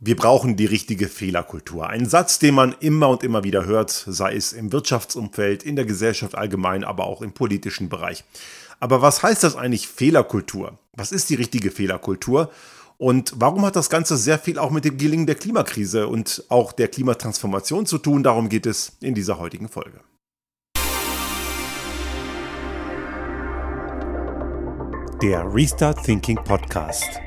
Wir brauchen die richtige Fehlerkultur. Ein Satz, den man immer und immer wieder hört, sei es im Wirtschaftsumfeld, in der Gesellschaft allgemein, aber auch im politischen Bereich. Aber was heißt das eigentlich Fehlerkultur? Was ist die richtige Fehlerkultur? Und warum hat das Ganze sehr viel auch mit dem Gelingen der Klimakrise und auch der Klimatransformation zu tun? Darum geht es in dieser heutigen Folge. Der Restart Thinking Podcast.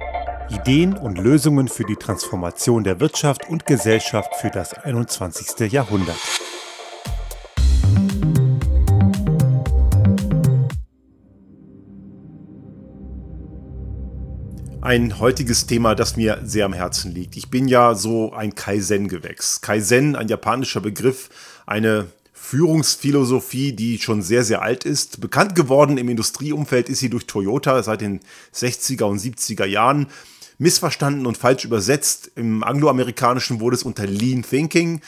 Ideen und Lösungen für die Transformation der Wirtschaft und Gesellschaft für das 21. Jahrhundert. Ein heutiges Thema, das mir sehr am Herzen liegt. Ich bin ja so ein Kaizen-Gewächs. Kaizen, ein japanischer Begriff, eine Führungsphilosophie, die schon sehr, sehr alt ist. Bekannt geworden im Industrieumfeld ist sie durch Toyota seit den 60er und 70er Jahren missverstanden und falsch übersetzt. Im angloamerikanischen wurde es unter Lean Thinking.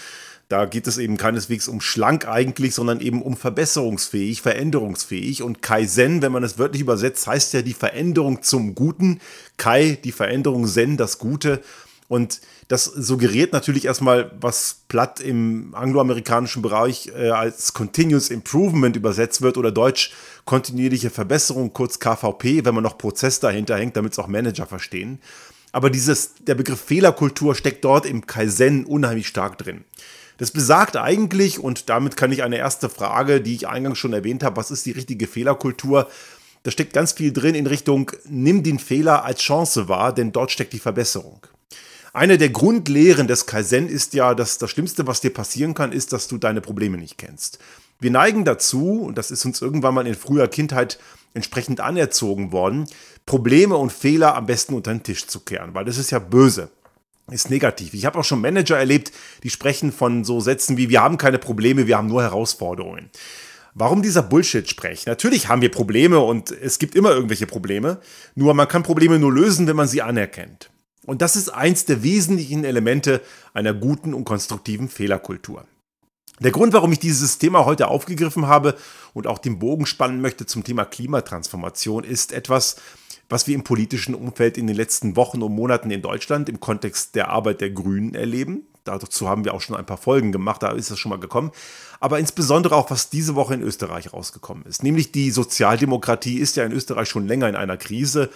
Da geht es eben keineswegs um schlank eigentlich, sondern eben um verbesserungsfähig, veränderungsfähig. Und Kaizen, wenn man es wörtlich übersetzt, heißt ja die Veränderung zum Guten. Kai, die Veränderung, Zen, das Gute. Und das suggeriert natürlich erstmal, was platt im angloamerikanischen Bereich äh, als Continuous Improvement übersetzt wird oder deutsch kontinuierliche Verbesserung, kurz KVP, wenn man noch Prozess dahinter hängt, damit es auch Manager verstehen. Aber dieses, der Begriff Fehlerkultur steckt dort im Kaizen unheimlich stark drin. Das besagt eigentlich, und damit kann ich eine erste Frage, die ich eingangs schon erwähnt habe, was ist die richtige Fehlerkultur? Da steckt ganz viel drin in Richtung, nimm den Fehler als Chance wahr, denn dort steckt die Verbesserung. Eine der Grundlehren des Kaizen ist ja, dass das Schlimmste, was dir passieren kann, ist, dass du deine Probleme nicht kennst. Wir neigen dazu, und das ist uns irgendwann mal in früher Kindheit entsprechend anerzogen worden, Probleme und Fehler am besten unter den Tisch zu kehren, weil das ist ja böse, ist negativ. Ich habe auch schon Manager erlebt, die sprechen von so Sätzen wie wir haben keine Probleme, wir haben nur Herausforderungen. Warum dieser Bullshit-Sprech? Natürlich haben wir Probleme und es gibt immer irgendwelche Probleme, nur man kann Probleme nur lösen, wenn man sie anerkennt. Und das ist eins der wesentlichen Elemente einer guten und konstruktiven Fehlerkultur. Der Grund, warum ich dieses Thema heute aufgegriffen habe und auch den Bogen spannen möchte zum Thema Klimatransformation, ist etwas, was wir im politischen Umfeld in den letzten Wochen und Monaten in Deutschland im Kontext der Arbeit der Grünen erleben. Dazu haben wir auch schon ein paar Folgen gemacht, da ist das schon mal gekommen. Aber insbesondere auch, was diese Woche in Österreich rausgekommen ist. Nämlich die Sozialdemokratie ist ja in Österreich schon länger in einer Krise,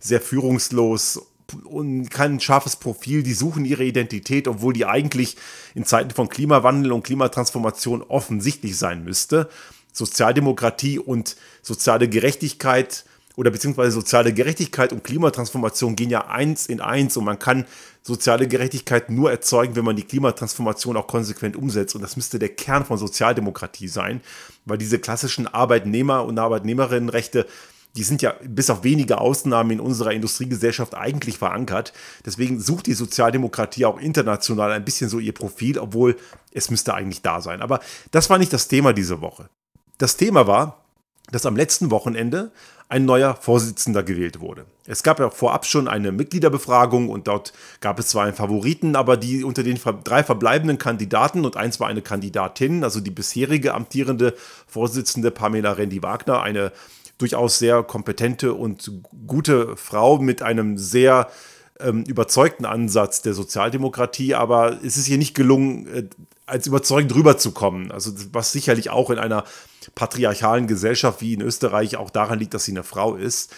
sehr führungslos und kein scharfes Profil, die suchen ihre Identität, obwohl die eigentlich in Zeiten von Klimawandel und Klimatransformation offensichtlich sein müsste. Sozialdemokratie und soziale Gerechtigkeit oder beziehungsweise soziale Gerechtigkeit und Klimatransformation gehen ja eins in eins und man kann soziale Gerechtigkeit nur erzeugen, wenn man die Klimatransformation auch konsequent umsetzt. Und das müsste der Kern von Sozialdemokratie sein, weil diese klassischen Arbeitnehmer- und Arbeitnehmerinnenrechte die sind ja bis auf wenige Ausnahmen in unserer Industriegesellschaft eigentlich verankert. Deswegen sucht die Sozialdemokratie auch international ein bisschen so ihr Profil, obwohl es müsste eigentlich da sein. Aber das war nicht das Thema diese Woche. Das Thema war, dass am letzten Wochenende ein neuer Vorsitzender gewählt wurde. Es gab ja vorab schon eine Mitgliederbefragung und dort gab es zwar einen Favoriten, aber die unter den drei verbleibenden Kandidaten und eins war eine Kandidatin, also die bisherige amtierende Vorsitzende Pamela Rendi-Wagner, eine durchaus sehr kompetente und gute Frau mit einem sehr ähm, überzeugten Ansatz der Sozialdemokratie, aber es ist ihr nicht gelungen, äh, als überzeugend rüberzukommen. Also was sicherlich auch in einer patriarchalen Gesellschaft wie in Österreich auch daran liegt, dass sie eine Frau ist.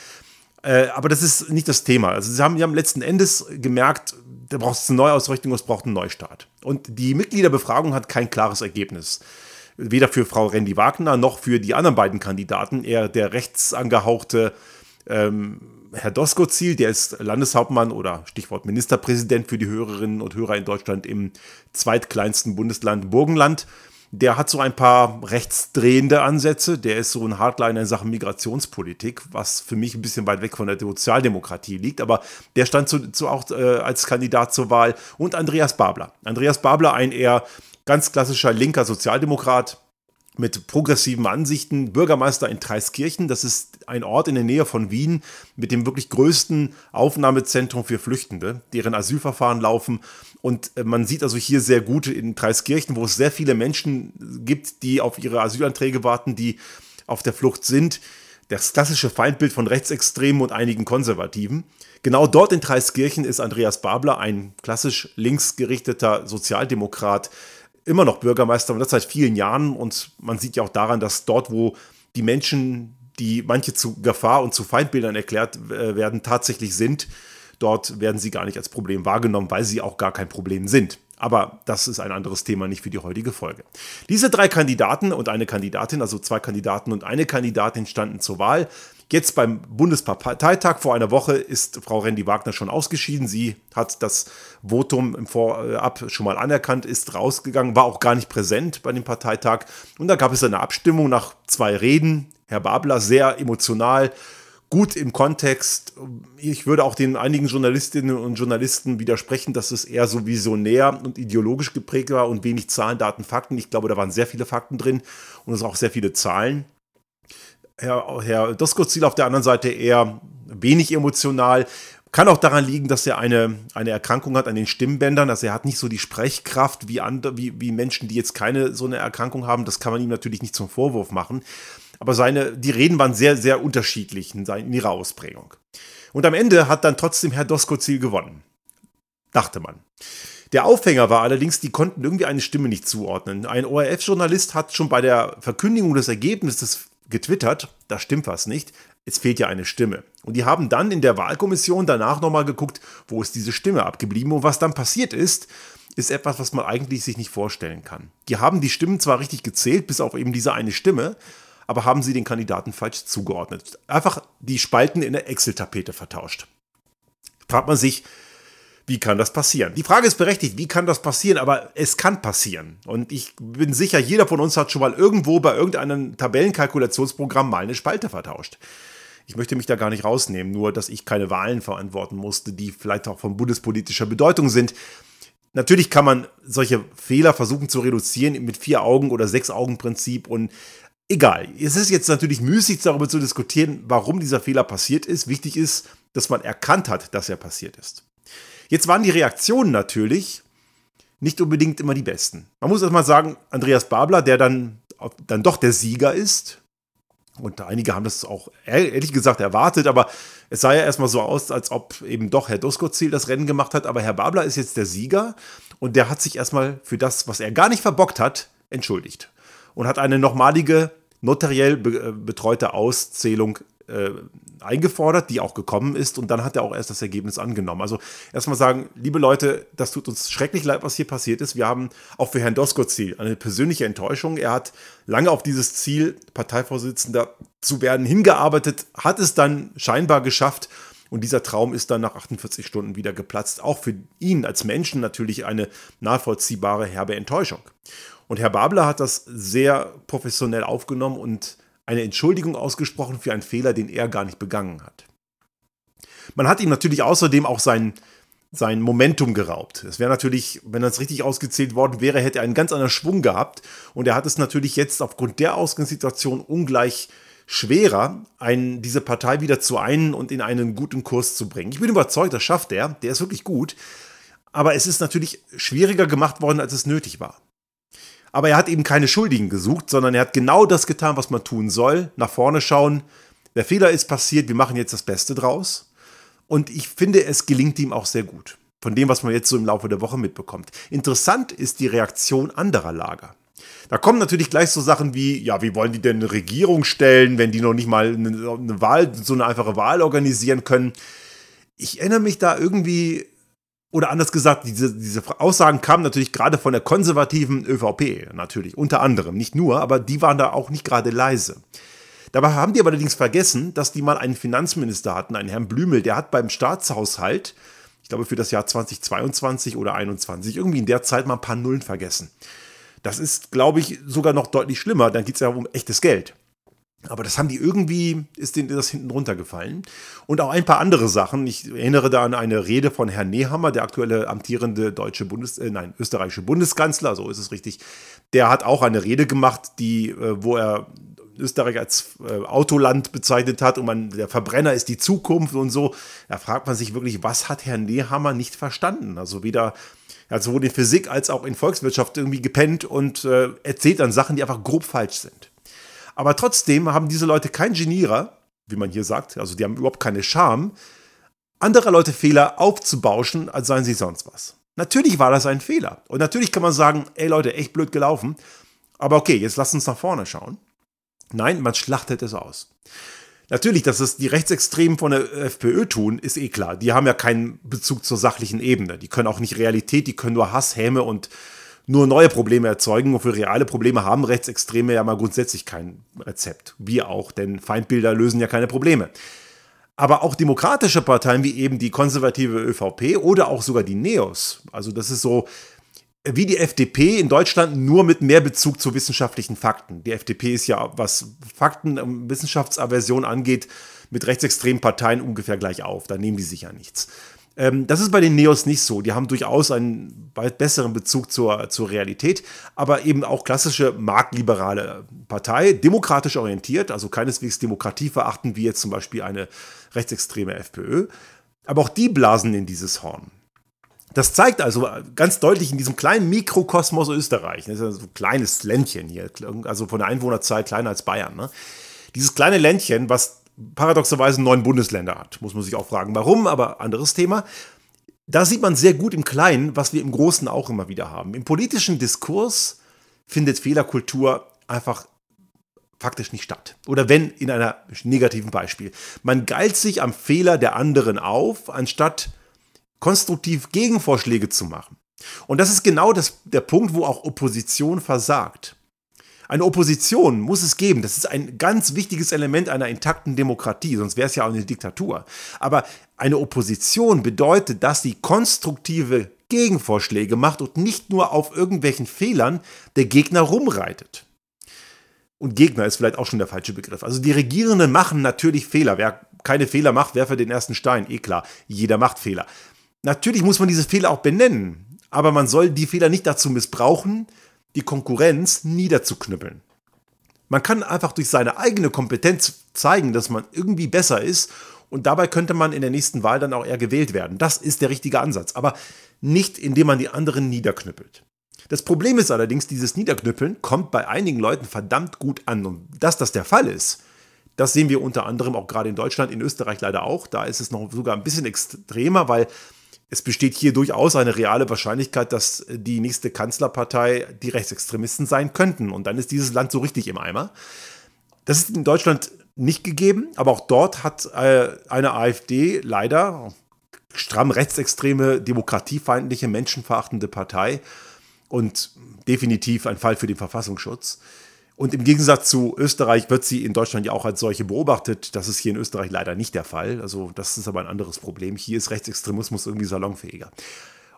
Äh, aber das ist nicht das Thema. Also sie haben, sie haben letzten Endes gemerkt, da braucht es eine Neuausrichtung, es braucht einen Neustart. Und die Mitgliederbefragung hat kein klares Ergebnis weder für Frau Randy Wagner noch für die anderen beiden Kandidaten. Eher der rechtsangehauchte ähm, Herr Doskozil, der ist Landeshauptmann oder Stichwort Ministerpräsident für die Hörerinnen und Hörer in Deutschland im zweitkleinsten Bundesland Burgenland. Der hat so ein paar rechtsdrehende Ansätze. Der ist so ein Hardliner in Sachen Migrationspolitik, was für mich ein bisschen weit weg von der Sozialdemokratie liegt. Aber der stand zu, zu auch äh, als Kandidat zur Wahl. Und Andreas Babler. Andreas Babler, ein eher Ganz klassischer linker Sozialdemokrat mit progressiven Ansichten, Bürgermeister in Treiskirchen. Das ist ein Ort in der Nähe von Wien mit dem wirklich größten Aufnahmezentrum für Flüchtende, deren Asylverfahren laufen. Und äh, man sieht also hier sehr gut in Treiskirchen, wo es sehr viele Menschen gibt, die auf ihre Asylanträge warten, die auf der Flucht sind, das klassische Feindbild von Rechtsextremen und einigen Konservativen. Genau dort in Treiskirchen ist Andreas Babler, ein klassisch linksgerichteter Sozialdemokrat, immer noch Bürgermeister und das seit vielen Jahren. Und man sieht ja auch daran, dass dort, wo die Menschen, die manche zu Gefahr und zu Feindbildern erklärt äh, werden, tatsächlich sind, dort werden sie gar nicht als Problem wahrgenommen, weil sie auch gar kein Problem sind. Aber das ist ein anderes Thema, nicht für die heutige Folge. Diese drei Kandidaten und eine Kandidatin, also zwei Kandidaten und eine Kandidatin standen zur Wahl. Jetzt beim Bundesparteitag vor einer Woche ist Frau Randy Wagner schon ausgeschieden. Sie hat das Votum im Vorab schon mal anerkannt, ist rausgegangen, war auch gar nicht präsent bei dem Parteitag. Und da gab es eine Abstimmung nach zwei Reden. Herr Babler sehr emotional gut im Kontext. Ich würde auch den einigen Journalistinnen und Journalisten widersprechen, dass es eher so visionär und ideologisch geprägt war und wenig Zahlen, Daten, Fakten. Ich glaube, da waren sehr viele Fakten drin und es auch sehr viele Zahlen. Herr, Herr Doskozil auf der anderen Seite eher wenig emotional. Kann auch daran liegen, dass er eine, eine Erkrankung hat an den Stimmbändern. Also er hat nicht so die Sprechkraft wie, andere, wie, wie Menschen, die jetzt keine so eine Erkrankung haben. Das kann man ihm natürlich nicht zum Vorwurf machen aber seine, die Reden waren sehr, sehr unterschiedlich in ihrer Ausprägung. Und am Ende hat dann trotzdem Herr Doskozil gewonnen. Dachte man. Der Aufhänger war allerdings, die konnten irgendwie eine Stimme nicht zuordnen. Ein ORF-Journalist hat schon bei der Verkündigung des Ergebnisses getwittert, da stimmt was nicht, es fehlt ja eine Stimme. Und die haben dann in der Wahlkommission danach nochmal geguckt, wo ist diese Stimme abgeblieben und was dann passiert ist, ist etwas, was man eigentlich sich nicht vorstellen kann. Die haben die Stimmen zwar richtig gezählt, bis auf eben diese eine Stimme, aber haben sie den Kandidaten falsch zugeordnet. Einfach die Spalten in der Excel-Tapete vertauscht. Fragt man sich, wie kann das passieren? Die Frage ist berechtigt, wie kann das passieren? Aber es kann passieren. Und ich bin sicher, jeder von uns hat schon mal irgendwo bei irgendeinem Tabellenkalkulationsprogramm mal eine Spalte vertauscht. Ich möchte mich da gar nicht rausnehmen, nur dass ich keine Wahlen verantworten musste, die vielleicht auch von bundespolitischer Bedeutung sind. Natürlich kann man solche Fehler versuchen zu reduzieren mit vier Augen oder sechs Augen Prinzip und Egal, es ist jetzt natürlich müßig darüber zu diskutieren, warum dieser Fehler passiert ist. Wichtig ist, dass man erkannt hat, dass er passiert ist. Jetzt waren die Reaktionen natürlich nicht unbedingt immer die besten. Man muss erstmal sagen, Andreas Babler, der dann, dann doch der Sieger ist, und einige haben das auch ehrlich gesagt erwartet, aber es sah ja erstmal so aus, als ob eben doch Herr Doskozil das Rennen gemacht hat. Aber Herr Babler ist jetzt der Sieger und der hat sich erstmal für das, was er gar nicht verbockt hat, entschuldigt und hat eine nochmalige notariell äh, betreute Auszählung äh, eingefordert, die auch gekommen ist und dann hat er auch erst das Ergebnis angenommen. Also erstmal sagen, liebe Leute, das tut uns schrecklich leid, was hier passiert ist. Wir haben auch für Herrn Doskozil eine persönliche Enttäuschung. Er hat lange auf dieses Ziel, Parteivorsitzender zu werden, hingearbeitet, hat es dann scheinbar geschafft und dieser Traum ist dann nach 48 Stunden wieder geplatzt. Auch für ihn als Menschen natürlich eine nachvollziehbare herbe Enttäuschung. Und Herr Babler hat das sehr professionell aufgenommen und eine Entschuldigung ausgesprochen für einen Fehler, den er gar nicht begangen hat. Man hat ihm natürlich außerdem auch sein, sein Momentum geraubt. Es wäre natürlich, wenn das richtig ausgezählt worden wäre, hätte er einen ganz anderen Schwung gehabt. Und er hat es natürlich jetzt aufgrund der Ausgangssituation ungleich schwerer, einen, diese Partei wieder zu einen und in einen guten Kurs zu bringen. Ich bin überzeugt, das schafft er. Der ist wirklich gut. Aber es ist natürlich schwieriger gemacht worden, als es nötig war. Aber er hat eben keine Schuldigen gesucht, sondern er hat genau das getan, was man tun soll. Nach vorne schauen. Der Fehler ist passiert, wir machen jetzt das Beste draus. Und ich finde, es gelingt ihm auch sehr gut. Von dem, was man jetzt so im Laufe der Woche mitbekommt. Interessant ist die Reaktion anderer Lager. Da kommen natürlich gleich so Sachen wie, ja, wie wollen die denn eine Regierung stellen, wenn die noch nicht mal eine, Wahl, so eine einfache Wahl organisieren können? Ich erinnere mich da irgendwie oder anders gesagt, diese, diese Aussagen kamen natürlich gerade von der konservativen ÖVP, natürlich, unter anderem, nicht nur, aber die waren da auch nicht gerade leise. Dabei haben die aber allerdings vergessen, dass die mal einen Finanzminister hatten, einen Herrn Blümel, der hat beim Staatshaushalt, ich glaube für das Jahr 2022 oder 2021, irgendwie in der Zeit mal ein paar Nullen vergessen. Das ist, glaube ich, sogar noch deutlich schlimmer, dann geht es ja um echtes Geld. Aber das haben die irgendwie, ist denen das hinten runtergefallen. Und auch ein paar andere Sachen. Ich erinnere da an eine Rede von Herrn Nehammer, der aktuelle amtierende deutsche Bundes, äh, nein, österreichische Bundeskanzler, so ist es richtig. Der hat auch eine Rede gemacht, die, äh, wo er Österreich als äh, Autoland bezeichnet hat und man, der Verbrenner ist die Zukunft und so. Da fragt man sich wirklich, was hat Herr Nehammer nicht verstanden? Also weder, er hat sowohl in Physik als auch in Volkswirtschaft irgendwie gepennt und äh, erzählt dann Sachen, die einfach grob falsch sind. Aber trotzdem haben diese Leute kein Genierer, wie man hier sagt, also die haben überhaupt keine Scham, andere Leute Fehler aufzubauschen, als seien sie sonst was. Natürlich war das ein Fehler. Und natürlich kann man sagen, ey Leute, echt blöd gelaufen. Aber okay, jetzt lasst uns nach vorne schauen. Nein, man schlachtet es aus. Natürlich, dass es die Rechtsextremen von der FPÖ tun, ist eh klar. Die haben ja keinen Bezug zur sachlichen Ebene. Die können auch nicht Realität, die können nur Hass, Häme und nur neue Probleme erzeugen. Und für reale Probleme haben Rechtsextreme ja mal grundsätzlich kein Rezept. Wir auch, denn Feindbilder lösen ja keine Probleme. Aber auch demokratische Parteien wie eben die konservative ÖVP oder auch sogar die Neos, also das ist so wie die FDP in Deutschland nur mit mehr Bezug zu wissenschaftlichen Fakten. Die FDP ist ja, was Fakten, ähm, Wissenschaftsaversion angeht, mit rechtsextremen Parteien ungefähr gleich auf. Da nehmen die sich ja nichts. Ähm, das ist bei den Neos nicht so. Die haben durchaus einen weit besseren Bezug zur, zur Realität, aber eben auch klassische marktliberale Partei, demokratisch orientiert, also keineswegs Demokratie verachten, wie jetzt zum Beispiel eine rechtsextreme FPÖ. Aber auch die blasen in dieses Horn. Das zeigt also ganz deutlich in diesem kleinen Mikrokosmos Österreich, das ist so ein kleines Ländchen hier, also von der Einwohnerzahl kleiner als Bayern, ne? dieses kleine Ländchen, was paradoxerweise neun Bundesländer hat. Muss man sich auch fragen, warum, aber anderes Thema. Da sieht man sehr gut im Kleinen, was wir im Großen auch immer wieder haben. Im politischen Diskurs findet Fehlerkultur einfach faktisch nicht statt. Oder wenn in einer negativen Beispiel. Man geilt sich am Fehler der anderen auf, anstatt konstruktiv Gegenvorschläge zu machen. Und das ist genau das, der Punkt, wo auch Opposition versagt. Eine Opposition muss es geben. Das ist ein ganz wichtiges Element einer intakten Demokratie, sonst wäre es ja auch eine Diktatur. Aber eine Opposition bedeutet, dass sie konstruktive Gegenvorschläge macht und nicht nur auf irgendwelchen Fehlern der Gegner rumreitet. Und Gegner ist vielleicht auch schon der falsche Begriff. Also die Regierenden machen natürlich Fehler. Wer keine Fehler macht, werfe den ersten Stein. Eh klar, jeder macht Fehler. Natürlich muss man diese Fehler auch benennen, aber man soll die Fehler nicht dazu missbrauchen, die Konkurrenz niederzuknüppeln. Man kann einfach durch seine eigene Kompetenz zeigen, dass man irgendwie besser ist und dabei könnte man in der nächsten Wahl dann auch eher gewählt werden. Das ist der richtige Ansatz, aber nicht indem man die anderen niederknüppelt. Das Problem ist allerdings, dieses Niederknüppeln kommt bei einigen Leuten verdammt gut an. Und dass das der Fall ist, das sehen wir unter anderem auch gerade in Deutschland, in Österreich leider auch. Da ist es noch sogar ein bisschen extremer, weil es besteht hier durchaus eine reale Wahrscheinlichkeit, dass die nächste Kanzlerpartei die Rechtsextremisten sein könnten. Und dann ist dieses Land so richtig im Eimer. Das ist in Deutschland nicht gegeben, aber auch dort hat äh, eine AfD leider stramm rechtsextreme, demokratiefeindliche, menschenverachtende Partei und definitiv ein Fall für den Verfassungsschutz. Und im Gegensatz zu Österreich wird sie in Deutschland ja auch als solche beobachtet. Das ist hier in Österreich leider nicht der Fall. Also das ist aber ein anderes Problem. Hier ist Rechtsextremismus irgendwie salonfähiger.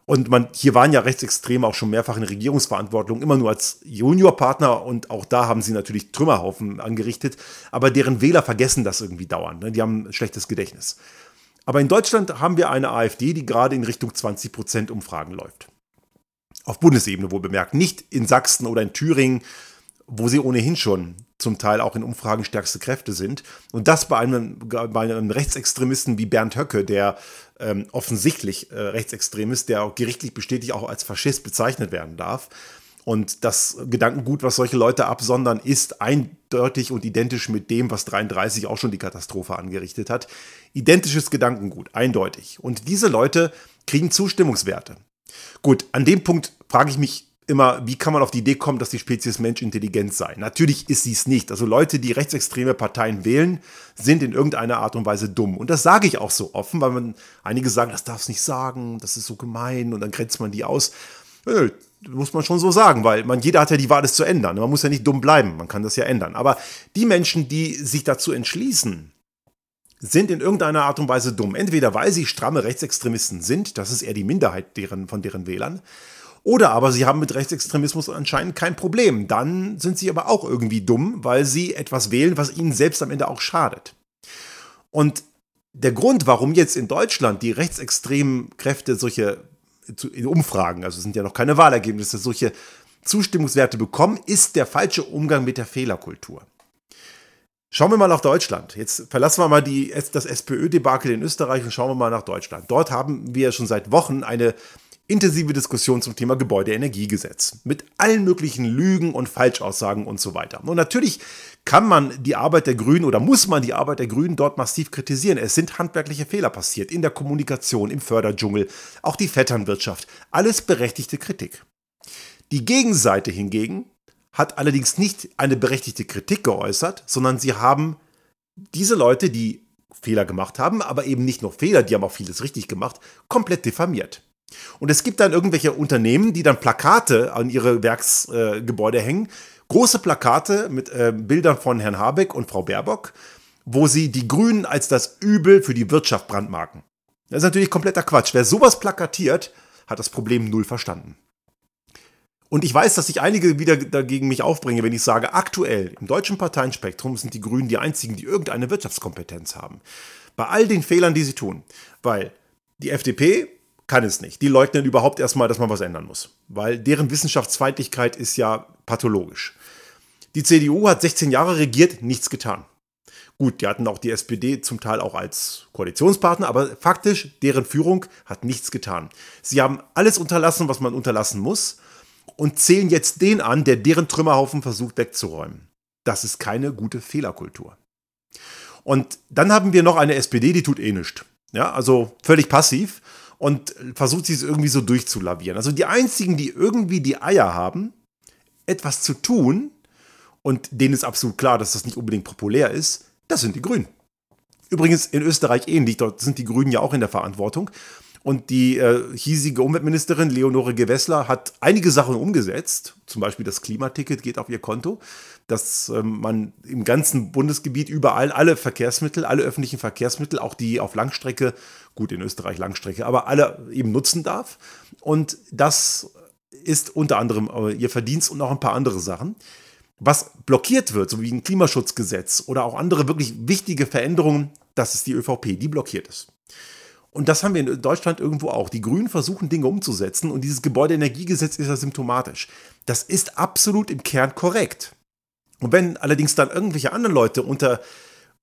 Und man, hier waren ja Rechtsextreme auch schon mehrfach in Regierungsverantwortung, immer nur als Juniorpartner und auch da haben sie natürlich Trümmerhaufen angerichtet, aber deren Wähler vergessen das irgendwie dauernd. Ne? Die haben ein schlechtes Gedächtnis. Aber in Deutschland haben wir eine AfD, die gerade in Richtung 20 Prozent Umfragen läuft. Auf Bundesebene wohl bemerkt, nicht in Sachsen oder in Thüringen wo sie ohnehin schon zum Teil auch in Umfragen stärkste Kräfte sind. Und das bei einem, bei einem Rechtsextremisten wie Bernd Höcke, der ähm, offensichtlich äh, rechtsextrem ist, der auch gerichtlich bestätigt auch als Faschist bezeichnet werden darf. Und das Gedankengut, was solche Leute absondern, ist eindeutig und identisch mit dem, was 33 auch schon die Katastrophe angerichtet hat. Identisches Gedankengut, eindeutig. Und diese Leute kriegen Zustimmungswerte. Gut, an dem Punkt frage ich mich immer, wie kann man auf die Idee kommen, dass die Spezies Mensch intelligent sei? Natürlich ist sie es nicht. Also Leute, die rechtsextreme Parteien wählen, sind in irgendeiner Art und Weise dumm. Und das sage ich auch so offen, weil man einige sagen, das darf es nicht sagen, das ist so gemein und dann grenzt man die aus. Nö, muss man schon so sagen, weil man, jeder hat ja die Wahl, es zu ändern. Man muss ja nicht dumm bleiben, man kann das ja ändern. Aber die Menschen, die sich dazu entschließen, sind in irgendeiner Art und Weise dumm. Entweder weil sie stramme Rechtsextremisten sind, das ist eher die Minderheit deren, von deren Wählern, oder aber sie haben mit Rechtsextremismus anscheinend kein Problem. Dann sind sie aber auch irgendwie dumm, weil sie etwas wählen, was ihnen selbst am Ende auch schadet. Und der Grund, warum jetzt in Deutschland die rechtsextremen Kräfte solche in Umfragen, also es sind ja noch keine Wahlergebnisse, solche Zustimmungswerte bekommen, ist der falsche Umgang mit der Fehlerkultur. Schauen wir mal nach Deutschland. Jetzt verlassen wir mal die, das SPÖ-Debakel in Österreich und schauen wir mal nach Deutschland. Dort haben wir schon seit Wochen eine intensive Diskussion zum Thema Gebäudeenergiegesetz mit allen möglichen Lügen und Falschaussagen und so weiter. Und natürlich kann man die Arbeit der Grünen oder muss man die Arbeit der Grünen dort massiv kritisieren. Es sind handwerkliche Fehler passiert in der Kommunikation, im Förderdschungel, auch die Vetternwirtschaft. Alles berechtigte Kritik. Die Gegenseite hingegen hat allerdings nicht eine berechtigte Kritik geäußert, sondern sie haben diese Leute, die Fehler gemacht haben, aber eben nicht nur Fehler, die haben auch vieles richtig gemacht, komplett diffamiert. Und es gibt dann irgendwelche Unternehmen, die dann Plakate an ihre Werksgebäude äh, hängen, große Plakate mit äh, Bildern von Herrn Habeck und Frau Baerbock, wo sie die Grünen als das Übel für die Wirtschaft brandmarken. Das ist natürlich kompletter Quatsch. Wer sowas plakatiert, hat das Problem null verstanden. Und ich weiß, dass sich einige wieder dagegen mich aufbringen, wenn ich sage, aktuell im deutschen Parteienspektrum sind die Grünen die einzigen, die irgendeine Wirtschaftskompetenz haben. Bei all den Fehlern, die sie tun. Weil die FDP kann es nicht. Die leugnen überhaupt erstmal, dass man was ändern muss. Weil deren Wissenschaftsfeindlichkeit ist ja pathologisch. Die CDU hat 16 Jahre regiert, nichts getan. Gut, die hatten auch die SPD zum Teil auch als Koalitionspartner, aber faktisch, deren Führung hat nichts getan. Sie haben alles unterlassen, was man unterlassen muss und zählen jetzt den an, der deren Trümmerhaufen versucht wegzuräumen. Das ist keine gute Fehlerkultur. Und dann haben wir noch eine SPD, die tut eh nichts. Ja, also völlig passiv und versucht sich irgendwie so durchzulavieren. Also die einzigen, die irgendwie die Eier haben, etwas zu tun, und denen ist absolut klar, dass das nicht unbedingt populär ist, das sind die Grünen. Übrigens in Österreich ähnlich, dort sind die Grünen ja auch in der Verantwortung. Und die äh, hiesige Umweltministerin Leonore Gewessler hat einige Sachen umgesetzt. Zum Beispiel das Klimaticket geht auf ihr Konto, dass ähm, man im ganzen Bundesgebiet überall alle Verkehrsmittel, alle öffentlichen Verkehrsmittel, auch die auf Langstrecke, gut in Österreich Langstrecke, aber alle eben nutzen darf. Und das ist unter anderem äh, ihr Verdienst und auch ein paar andere Sachen. Was blockiert wird, so wie ein Klimaschutzgesetz oder auch andere wirklich wichtige Veränderungen, das ist die ÖVP, die blockiert es. Und das haben wir in Deutschland irgendwo auch. Die Grünen versuchen Dinge umzusetzen und dieses Gebäudeenergiegesetz ist ja symptomatisch. Das ist absolut im Kern korrekt. Und wenn allerdings dann irgendwelche anderen Leute unter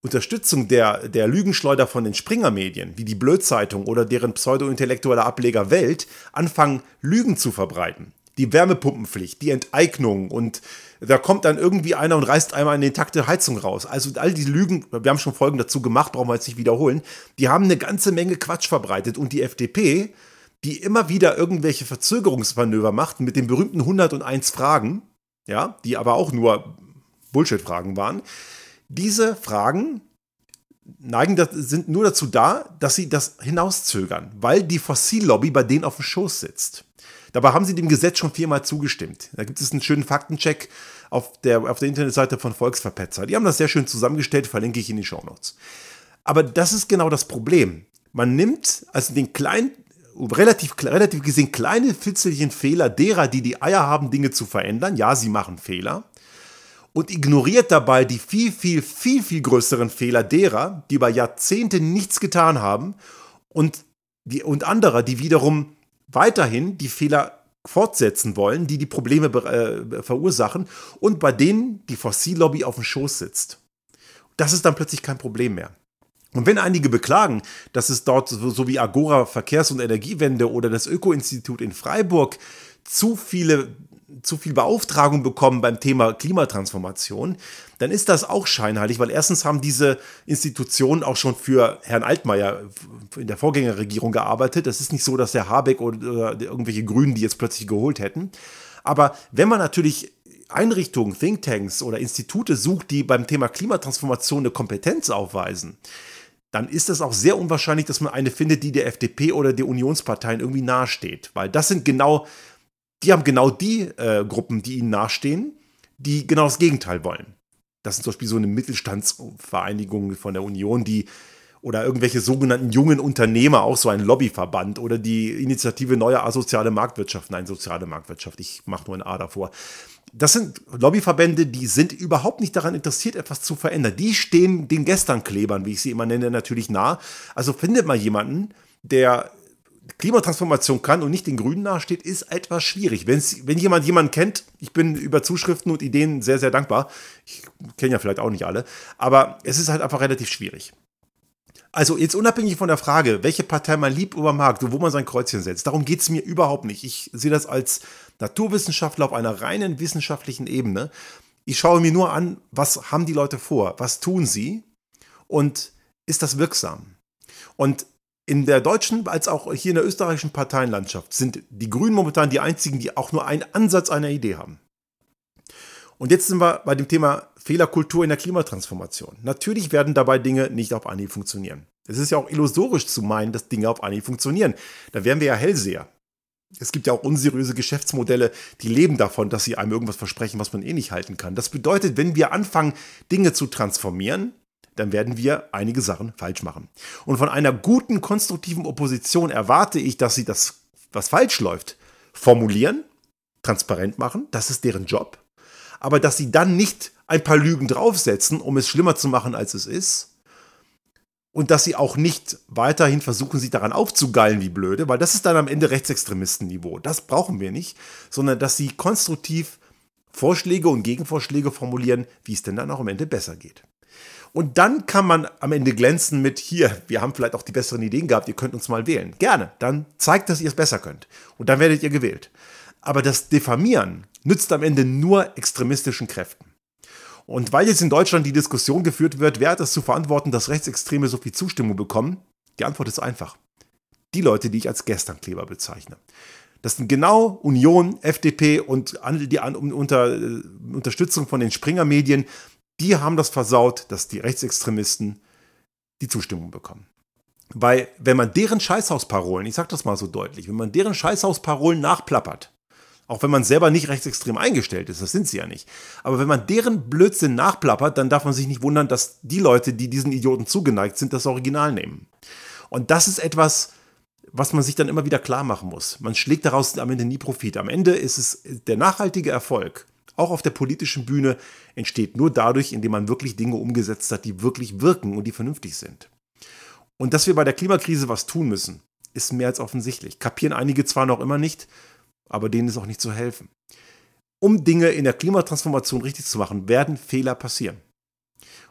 Unterstützung der, der Lügenschleuder von den Springer-Medien, wie die Blödzeitung oder deren pseudo-intellektuelle Ableger Welt, anfangen, Lügen zu verbreiten, die Wärmepumpenpflicht, die Enteignung und da kommt dann irgendwie einer und reißt einmal eine intakte Heizung raus. Also all die Lügen, wir haben schon Folgen dazu gemacht, brauchen wir jetzt nicht wiederholen, die haben eine ganze Menge Quatsch verbreitet und die FDP, die immer wieder irgendwelche Verzögerungsmanöver macht mit den berühmten 101 Fragen, ja, die aber auch nur Bullshit-Fragen waren, diese Fragen neigen, sind nur dazu da, dass sie das hinauszögern, weil die Fossillobby bei denen auf dem Schoß sitzt. Dabei haben sie dem Gesetz schon viermal zugestimmt. Da gibt es einen schönen Faktencheck auf der, auf der Internetseite von Volksverpetzer. Die haben das sehr schön zusammengestellt, verlinke ich in die Shownotes. Aber das ist genau das Problem. Man nimmt also den kleinen, relativ, relativ gesehen kleine Fitzelchen Fehler derer, die die Eier haben, Dinge zu verändern. Ja, sie machen Fehler. Und ignoriert dabei die viel, viel, viel, viel größeren Fehler derer, die über Jahrzehnte nichts getan haben und, die, und anderer, die wiederum weiterhin die Fehler fortsetzen wollen, die die Probleme äh, verursachen und bei denen die Fossillobby auf dem Schoß sitzt. Das ist dann plötzlich kein Problem mehr. Und wenn einige beklagen, dass es dort so, so wie Agora Verkehrs- und Energiewende oder das Öko-Institut in Freiburg zu viele zu viel Beauftragung bekommen beim Thema Klimatransformation, dann ist das auch scheinheilig, weil erstens haben diese Institutionen auch schon für Herrn Altmaier in der Vorgängerregierung gearbeitet. Das ist nicht so, dass Herr Habeck oder irgendwelche Grünen die jetzt plötzlich geholt hätten. Aber wenn man natürlich Einrichtungen, Thinktanks oder Institute sucht, die beim Thema Klimatransformation eine Kompetenz aufweisen, dann ist es auch sehr unwahrscheinlich, dass man eine findet, die der FDP oder der Unionsparteien irgendwie nahesteht. Weil das sind genau die haben genau die äh, Gruppen, die ihnen nahestehen, die genau das Gegenteil wollen. Das sind zum Beispiel so eine Mittelstandsvereinigung von der Union, die oder irgendwelche sogenannten jungen Unternehmer, auch so ein Lobbyverband oder die Initiative Neue Asoziale Marktwirtschaft, nein, soziale Marktwirtschaft, ich mache nur ein A davor. Das sind Lobbyverbände, die sind überhaupt nicht daran interessiert, etwas zu verändern. Die stehen den Gesternklebern, wie ich sie immer nenne, natürlich nah. Also findet mal jemanden, der Klimatransformation kann und nicht den Grünen nahesteht, ist etwas schwierig. Wenn's, wenn jemand jemanden kennt, ich bin über Zuschriften und Ideen sehr, sehr dankbar. Ich kenne ja vielleicht auch nicht alle, aber es ist halt einfach relativ schwierig. Also jetzt unabhängig von der Frage, welche Partei man liebt oder mag, wo man sein Kreuzchen setzt, darum geht es mir überhaupt nicht. Ich sehe das als Naturwissenschaftler auf einer reinen wissenschaftlichen Ebene. Ich schaue mir nur an, was haben die Leute vor, was tun sie und ist das wirksam? Und in der deutschen als auch hier in der österreichischen Parteienlandschaft sind die Grünen momentan die einzigen, die auch nur einen Ansatz einer Idee haben. Und jetzt sind wir bei dem Thema Fehlerkultur in der Klimatransformation. Natürlich werden dabei Dinge nicht auf Anhieb funktionieren. Es ist ja auch illusorisch zu meinen, dass Dinge auf Anhieb funktionieren. Da wären wir ja Hellseher. Es gibt ja auch unseriöse Geschäftsmodelle, die leben davon, dass sie einem irgendwas versprechen, was man eh nicht halten kann. Das bedeutet, wenn wir anfangen, Dinge zu transformieren, dann werden wir einige Sachen falsch machen. Und von einer guten, konstruktiven Opposition erwarte ich, dass sie das, was falsch läuft, formulieren, transparent machen, das ist deren Job, aber dass sie dann nicht ein paar Lügen draufsetzen, um es schlimmer zu machen, als es ist. Und dass sie auch nicht weiterhin versuchen, sich daran aufzugeilen wie blöde, weil das ist dann am Ende Rechtsextremistenniveau. Das brauchen wir nicht, sondern dass sie konstruktiv Vorschläge und Gegenvorschläge formulieren, wie es denn dann auch am Ende besser geht. Und dann kann man am Ende glänzen mit, hier, wir haben vielleicht auch die besseren Ideen gehabt, ihr könnt uns mal wählen. Gerne, dann zeigt, dass ihr es besser könnt. Und dann werdet ihr gewählt. Aber das Diffamieren nützt am Ende nur extremistischen Kräften. Und weil jetzt in Deutschland die Diskussion geführt wird, wer hat es zu verantworten, dass Rechtsextreme so viel Zustimmung bekommen? Die Antwort ist einfach. Die Leute, die ich als Gesternkleber bezeichne. Das sind genau Union, FDP und die unter, äh, Unterstützung von den Springer-Medien, die haben das versaut, dass die Rechtsextremisten die Zustimmung bekommen. Weil, wenn man deren Scheißhausparolen, ich sag das mal so deutlich, wenn man deren Scheißhausparolen nachplappert, auch wenn man selber nicht rechtsextrem eingestellt ist, das sind sie ja nicht. Aber wenn man deren Blödsinn nachplappert, dann darf man sich nicht wundern, dass die Leute, die diesen Idioten zugeneigt sind, das Original nehmen. Und das ist etwas, was man sich dann immer wieder klar machen muss. Man schlägt daraus am Ende nie Profit. Am Ende ist es der nachhaltige Erfolg, auch auf der politischen Bühne, entsteht nur dadurch, indem man wirklich Dinge umgesetzt hat, die wirklich wirken und die vernünftig sind. Und dass wir bei der Klimakrise was tun müssen, ist mehr als offensichtlich. Kapieren einige zwar noch immer nicht, aber denen ist auch nicht zu helfen. Um Dinge in der Klimatransformation richtig zu machen, werden Fehler passieren.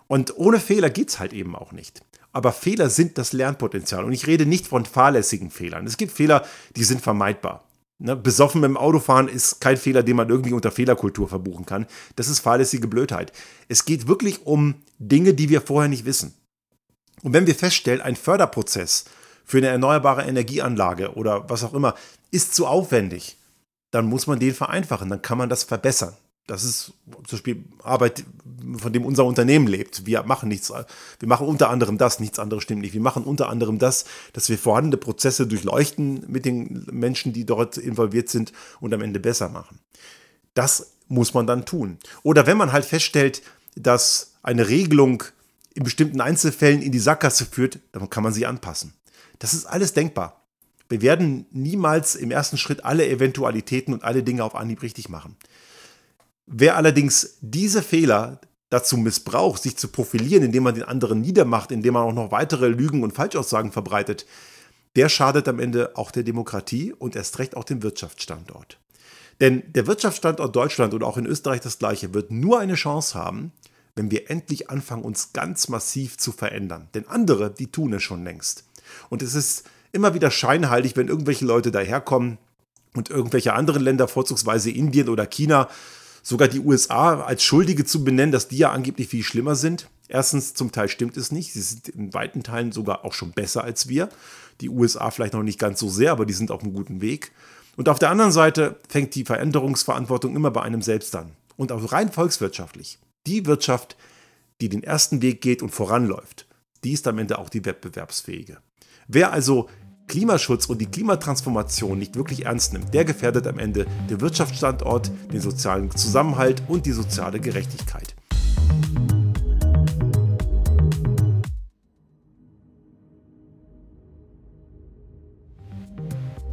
Und ohne Fehler geht es halt eben auch nicht. Aber Fehler sind das Lernpotenzial. Und ich rede nicht von fahrlässigen Fehlern. Es gibt Fehler, die sind vermeidbar. Ne? Besoffen dem Autofahren ist kein Fehler, den man irgendwie unter Fehlerkultur verbuchen kann. Das ist fahrlässige Blödheit. Es geht wirklich um Dinge, die wir vorher nicht wissen. Und wenn wir feststellen, ein Förderprozess für eine erneuerbare Energieanlage oder was auch immer ist zu aufwendig, dann muss man den vereinfachen, dann kann man das verbessern. Das ist zum Beispiel Arbeit, von dem unser Unternehmen lebt. Wir machen nichts, wir machen unter anderem das, nichts anderes stimmt nicht. Wir machen unter anderem das, dass wir vorhandene Prozesse durchleuchten mit den Menschen, die dort involviert sind und am Ende besser machen. Das muss man dann tun. Oder wenn man halt feststellt, dass eine Regelung in bestimmten Einzelfällen in die Sackgasse führt, dann kann man sie anpassen. Das ist alles denkbar. Wir werden niemals im ersten Schritt alle Eventualitäten und alle Dinge auf Anhieb richtig machen. Wer allerdings diese Fehler dazu missbraucht, sich zu profilieren, indem man den anderen niedermacht, indem man auch noch weitere Lügen und Falschaussagen verbreitet, der schadet am Ende auch der Demokratie und erst recht auch dem Wirtschaftsstandort. Denn der Wirtschaftsstandort Deutschland oder auch in Österreich das gleiche wird nur eine Chance haben, wenn wir endlich anfangen, uns ganz massiv zu verändern. Denn andere, die tun es schon längst. Und es ist immer wieder scheinheilig, wenn irgendwelche Leute daherkommen und irgendwelche anderen Länder, vorzugsweise Indien oder China, sogar die USA als Schuldige zu benennen, dass die ja angeblich viel schlimmer sind. Erstens, zum Teil stimmt es nicht. Sie sind in weiten Teilen sogar auch schon besser als wir. Die USA vielleicht noch nicht ganz so sehr, aber die sind auf einem guten Weg. Und auf der anderen Seite fängt die Veränderungsverantwortung immer bei einem selbst an. Und auch rein volkswirtschaftlich. Die Wirtschaft, die den ersten Weg geht und voranläuft, die ist am Ende auch die wettbewerbsfähige. Wer also Klimaschutz und die Klimatransformation nicht wirklich ernst nimmt, der gefährdet am Ende den Wirtschaftsstandort, den sozialen Zusammenhalt und die soziale Gerechtigkeit.